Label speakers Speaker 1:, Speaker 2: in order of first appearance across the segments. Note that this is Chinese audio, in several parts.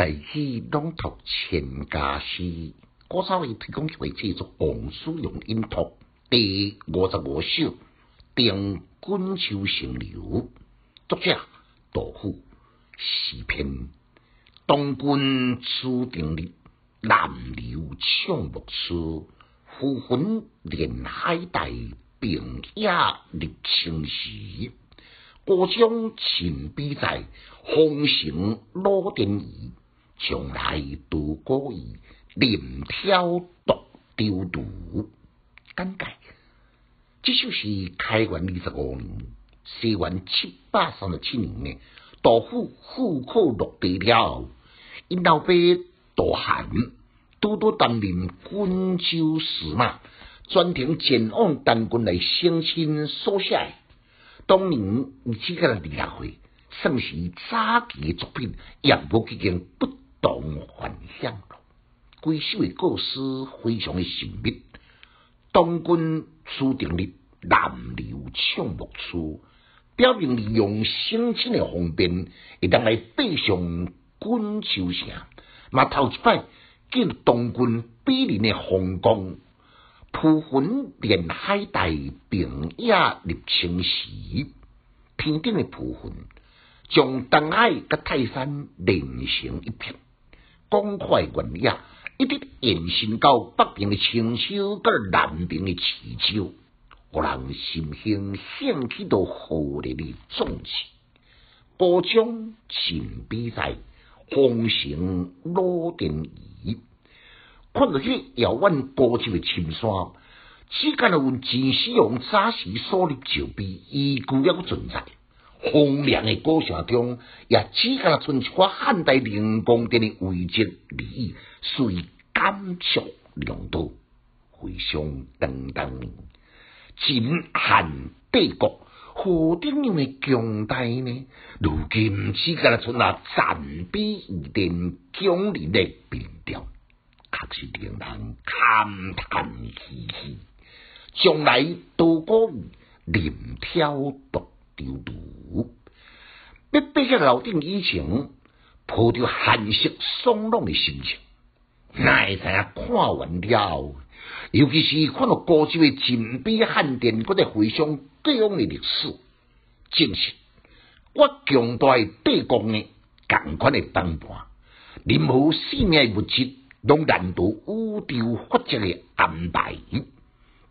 Speaker 1: 大器朗读千家诗，古早味推广一位制作王叔用音读第五十五首《定滚秋成流》，作者杜甫。诗篇：东君初定立，南流唱不出。浮云连海带，并野立青时。歌将秦比在，风行老电仪。将来渡过伊，临挑独丢毒。简介：这首是开元二十五年，西元七百三十七年呢。杜甫户口落地了，因老爸杜汉多多担任滚州司马，专程前往当军来省亲所写。当年只个二十岁，算是早期作品，也无几件不同凡响咯。规首的故事非常的神秘，东军注定立，南流唱不出。表明利用省亲的方便，会当来爬上滚秋城。嘛头一摆见东军比邻的风光，铺云连海带，平野立青时。平顶的铺云，将东海甲泰山连成一片，广阔原野，一直延伸到北边的青丘，甲南边的池丘。互人心兴兴起到豪烈的壮气，高将前比赛，风行老电仪，看到去遥远高处的青山，只间有前使用早时所立石碑依旧还存在。洪亮的鼓声中，也只间存一寡汉代灵光殿的遗迹而已，随感触良多，非常等等。秦汉帝国何等样的强大呢？如今只敢出那战比一点强烈的变调，确实令人感叹兮兮。将来多过连挑独丢毒，要背下老丁以前抱着寒色爽朗的心情，哪会知影看完了？尤其是看到高州的金碧汉殿，嗰个回想各样的历史，正是我强大的帝国呢，共款的崩盘，任何性命物质拢难逃宇宙法则的安排，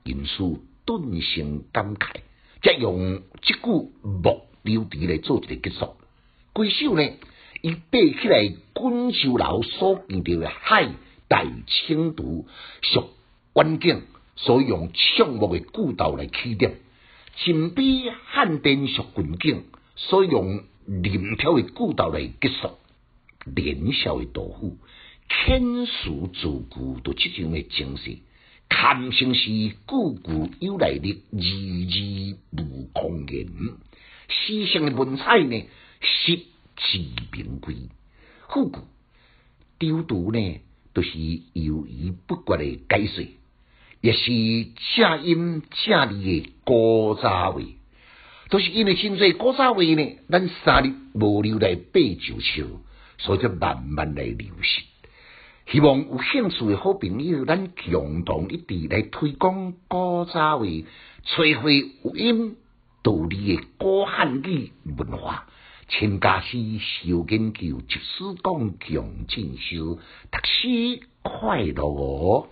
Speaker 1: 因此顿生感慨，则用即句木流题来做一个结束。归首呢，伊爬起来滚秋楼所见到的海大清度属。环境所以用项目的古道来起点，秦比汉殿属环境所以用林条的古道来结束。年少的杜甫，天书自古都这种的精神，堪称是古古有来的字字无空言。诗性的文采呢，实至名归。复古丢读呢，都是由于不觉的解说。也是正音正理的古早味，都是因为现在古早味呢，咱三日无留来背九秋，所以慢慢来流失。希望有兴趣的好朋友，咱共同一地来推广古早味，摧毁有音道理的古汉语文化。请家师小研究，即使讲强进修，读书快乐哦。